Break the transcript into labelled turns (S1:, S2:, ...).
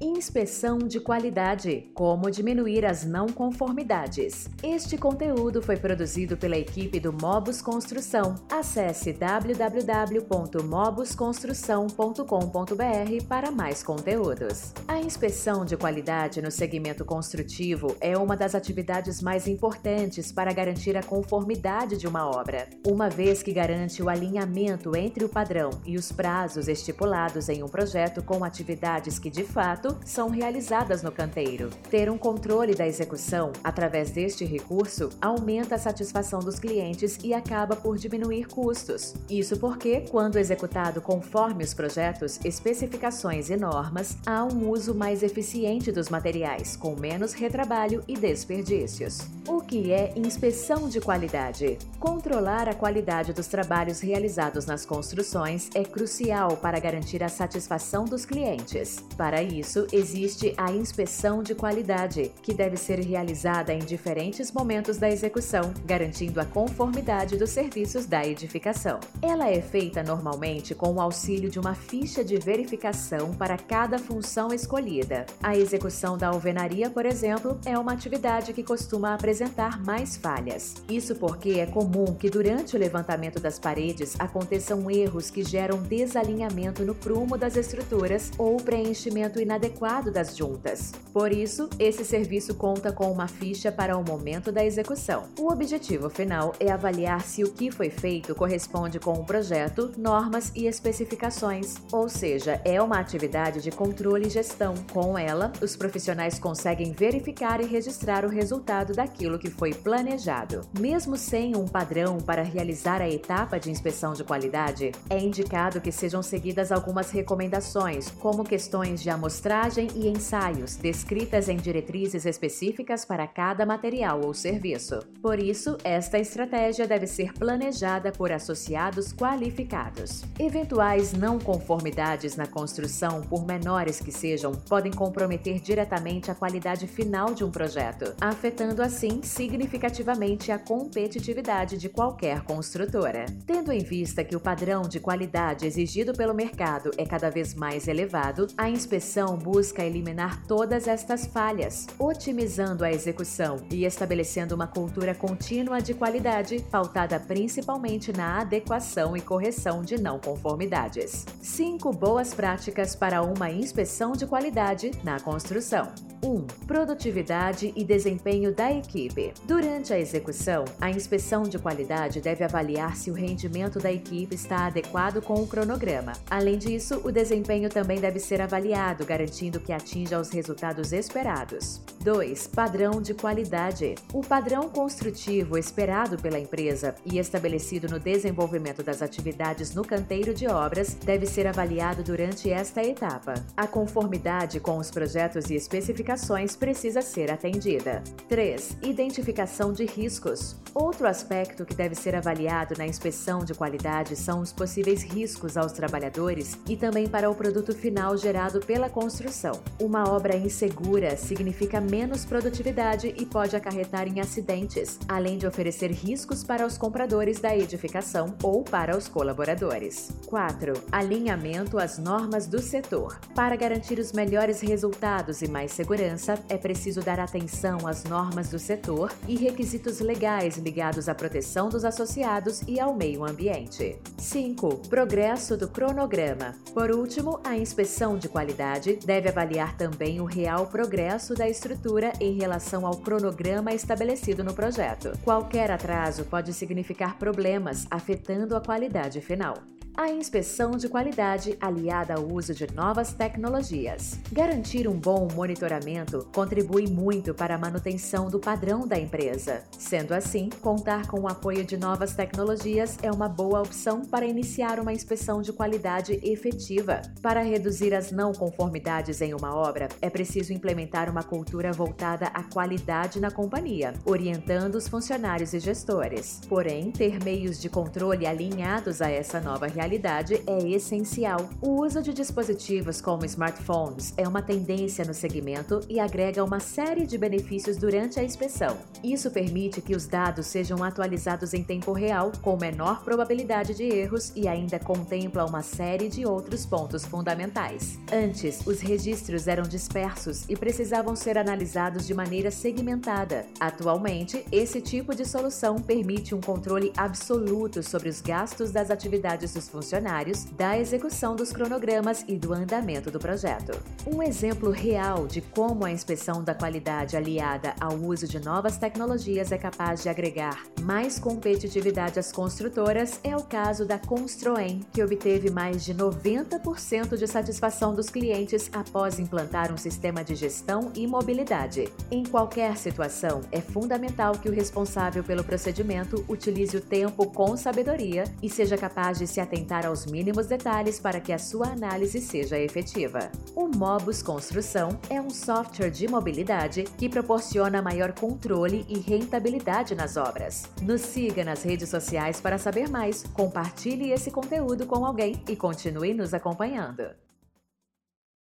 S1: Inspeção de qualidade: Como diminuir as não conformidades. Este conteúdo foi produzido pela equipe do Mobus Construção. Acesse www.mobusconstrução.com.br para mais conteúdos. A inspeção de qualidade no segmento construtivo é uma das atividades mais importantes para garantir a conformidade de uma obra, uma vez que garante o alinhamento entre o padrão e os prazos estipulados em um projeto com atividades que de fato são realizadas no canteiro. Ter um controle da execução através deste recurso aumenta a satisfação dos clientes e acaba por diminuir custos. Isso porque, quando executado conforme os projetos, especificações e normas, há um uso mais eficiente dos materiais, com menos retrabalho e desperdícios. O que é inspeção de qualidade? Controlar a qualidade dos trabalhos realizados nas construções é crucial para garantir a satisfação dos clientes. Para isso, existe a inspeção de qualidade, que deve ser realizada em diferentes momentos da execução, garantindo a conformidade dos serviços da edificação. Ela é feita normalmente com o auxílio de uma ficha de verificação para cada função escolhida. A execução da alvenaria, por exemplo, é uma atividade que costuma apresentar mais falhas. Isso porque é comum que durante o levantamento das paredes aconteçam erros que geram desalinhamento no prumo das estruturas ou preenchimento inadequado das juntas. Por isso, esse serviço conta com uma ficha para o momento da execução. O objetivo final é avaliar se o que foi feito corresponde com o projeto, normas e especificações, ou seja, é uma atividade de controle e gestão. Com ela, os profissionais conseguem verificar e registrar o resultado daquilo que foi planejado. Mesmo sem um padrão para realizar a etapa de inspeção de qualidade, é indicado que sejam seguidas algumas recomendações, como questões de amostragem e ensaios, descritas em diretrizes específicas para cada material ou serviço. Por isso, esta estratégia deve ser planejada por associados qualificados. Eventuais não conformidades na construção, por menores que sejam, podem comprometer diretamente a qualidade final de um projeto, afetando assim significativamente a competitividade de qualquer construtora. Tendo em vista que o padrão de qualidade exigido pelo mercado é cada vez mais elevado, a inspeção busca eliminar todas estas falhas, otimizando a execução e estabelecendo uma cultura contínua de qualidade, pautada principalmente na adequação e correção de não conformidades. 5 boas práticas para uma inspeção de qualidade na construção. 1. Produtividade e desempenho da equipe. Durante a execução, a inspeção de qualidade deve avaliar se o rendimento da equipe está adequado com o cronograma. Além disso, o desempenho também deve ser avaliado, garantindo que atinja os resultados esperados. 2. Padrão de qualidade. O padrão construtivo esperado pela empresa e estabelecido no desenvolvimento das atividades no canteiro de obras deve ser avaliado durante esta etapa. A conformidade com os projetos e especificações precisa ser atendida. 3. Identificação de riscos. Outro aspecto que deve ser avaliado na inspeção de qualidade são os possíveis riscos aos trabalhadores e também para o produto final gerado pela construção. Uma obra insegura significa menos produtividade e pode acarretar em acidentes, além de oferecer riscos para os compradores da edificação ou para os colaboradores. 4. Alinhamento às normas do setor. Para garantir os melhores resultados e mais segurança, é preciso dar atenção às normas do setor e requisitos legais ligados à proteção dos associados e ao meio ambiente. 5. Progresso do cronograma. Por último, a inspeção de qualidade deve avaliar também o real progresso da estrutura em relação ao cronograma estabelecido no projeto. Qualquer atraso pode significar problemas afetando a qualidade final a inspeção de qualidade aliada ao uso de novas tecnologias. Garantir um bom monitoramento contribui muito para a manutenção do padrão da empresa. Sendo assim, contar com o apoio de novas tecnologias é uma boa opção para iniciar uma inspeção de qualidade efetiva. Para reduzir as não conformidades em uma obra, é preciso implementar uma cultura voltada à qualidade na companhia, orientando os funcionários e gestores. Porém, ter meios de controle alinhados a essa nova realidade realidade é essencial. O uso de dispositivos como smartphones é uma tendência no segmento e agrega uma série de benefícios durante a inspeção. Isso permite que os dados sejam atualizados em tempo real, com menor probabilidade de erros e ainda contempla uma série de outros pontos fundamentais. Antes, os registros eram dispersos e precisavam ser analisados de maneira segmentada. Atualmente, esse tipo de solução permite um controle absoluto sobre os gastos das atividades dos funcionários, da execução dos cronogramas e do andamento do projeto. Um exemplo real de como a inspeção da qualidade aliada ao uso de novas tecnologias é capaz de agregar mais competitividade às construtoras é o caso da Constroen, que obteve mais de 90% de satisfação dos clientes após implantar um sistema de gestão e mobilidade. Em qualquer situação, é fundamental que o responsável pelo procedimento utilize o tempo com sabedoria e seja capaz de se atentar aos mínimos detalhes para que a sua análise seja efetiva. O Mobus Construção é um software de mobilidade que proporciona maior controle e rentabilidade nas obras. Nos siga nas redes sociais para saber mais, compartilhe esse conteúdo com alguém e continue nos acompanhando.